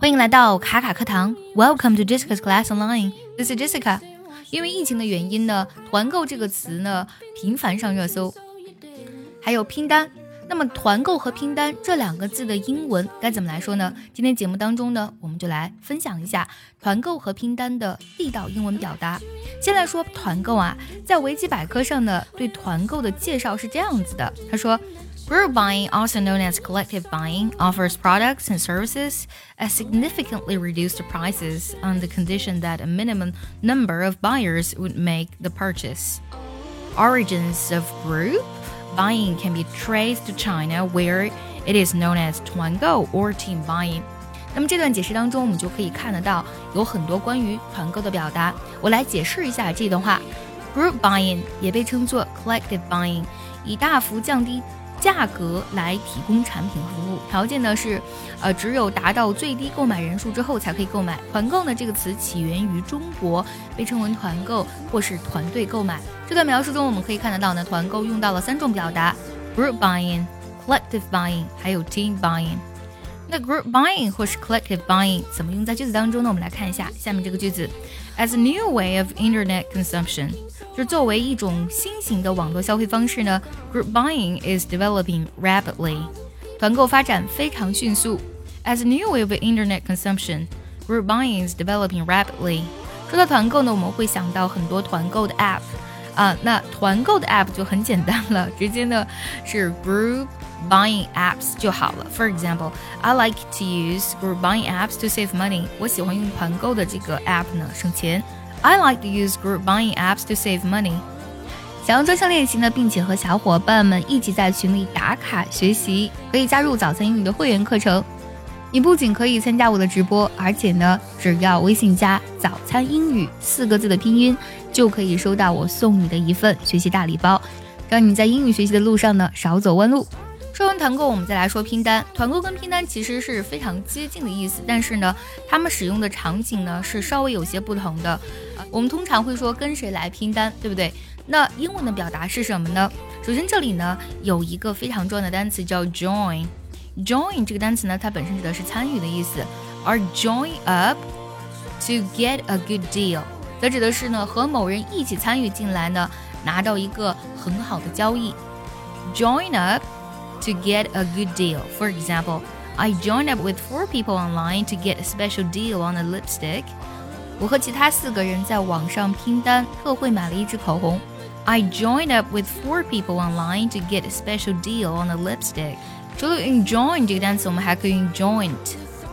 欢迎来到卡卡课堂，Welcome to Jessica's Class Online. This is Jessica. 因为疫情的原因呢，团购这个词呢频繁上热搜，还有拼单。那么团购和拼单这两个字的英文该怎么来说呢？今天节目当中呢，我们就来分享一下团购和拼单的地道英文表达。先来说团购啊，在维基百科上呢，对团购的介绍是这样子的，他说。Group buying, also known as collective buying, offers products and services at significantly reduced prices on the condition that a minimum number of buyers would make the purchase. Origins of group buying can be traced to China, where it is known as 团购 or team buying. 那么这段解释当中，我们就可以看得到有很多关于团购的表达。我来解释一下这段话：Group buying 也被称作 collective buying，以大幅降低 价格来提供产品服务，条件呢是，呃，只有达到最低购买人数之后才可以购买。团购呢这个词起源于中国，被称为团购或是团队购买。这段描述中我们可以看得到呢，团购用到了三种表达：group buying、collective buying，还有 team buying。那 group buying 或是 collective buying 怎么用在句子当中呢？我们来看一下下面这个句子：As a new way of internet consumption，就是作为一种新型的网络消费方式呢，group buying is developing rapidly，团购发展非常迅速。As a new way of internet consumption，group buying is developing rapidly。说到团购呢，我们会想到很多团购的 app 啊，那团购的 app 就很简单了，直接呢是 group。buying apps 就好了。For example, I like to use group buying apps to save money. 我喜欢用团购的这个 app 呢省钱。I like to use group buying apps to save money. 想要专项练习呢，并且和小伙伴们一起在群里打卡学习，可以加入早餐英语的会员课程。你不仅可以参加我的直播，而且呢，只要微信加“早餐英语”四个字的拼音，就可以收到我送你的一份学习大礼包，让你在英语学习的路上呢少走弯路。说完团购，我们再来说拼单。团购跟拼单其实是非常接近的意思，但是呢，他们使用的场景呢是稍微有些不同的。我们通常会说跟谁来拼单，对不对？那英文的表达是什么呢？首先这里呢有一个非常重要的单词叫 join。join 这个单词呢，它本身指的是参与的意思，而 join up to get a good deal 则指的是呢和某人一起参与进来呢，拿到一个很好的交易。join up。to get a good deal. For example, I joined up with four people online to get a special deal on a lipstick. 我和其他四个人在网上拼单，特惠买了一支口红。I joined up with four people online to get a special deal on a lipstick. 除了用 join 这个单词，我们还可以用 joint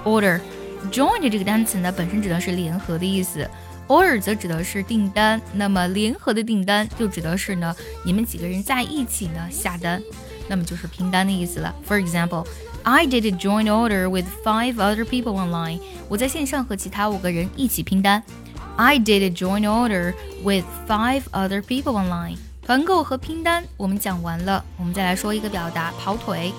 order。join 这个单词呢，本身指的是联合的意思，order 则指的是订单。那么联合的订单就指的是呢，你们几个人在一起呢下单。那么就是拼单的意思了。For example, I did a joint order with five other people online. 我在线上和其他五个人一起拼单。I did a joint order with five other people online. 团购和拼单我们讲完了，我们再来说一个表达跑腿。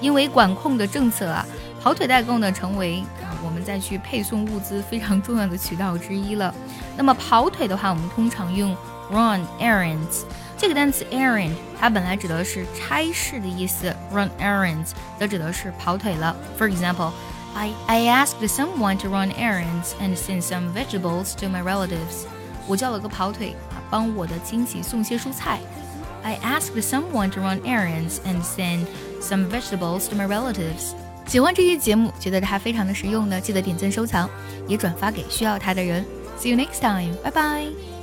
因为管控的政策啊，跑腿代购呢成为啊我们再去配送物资非常重要的渠道之一了。那么跑腿的话，我们通常用 run errands。这个单词 errand 它本来指的是差事的意思，run errands 则指的是跑腿了。For example, I I asked someone to run errands and send some vegetables to my relatives. 我叫了个跑腿啊，帮我的亲戚送些蔬菜。I asked someone to run errands and send some vegetables to my relatives. 喜欢这期节目，觉得它非常的实用呢，记得点赞收藏，也转发给需要它的人。See you next time. 拜拜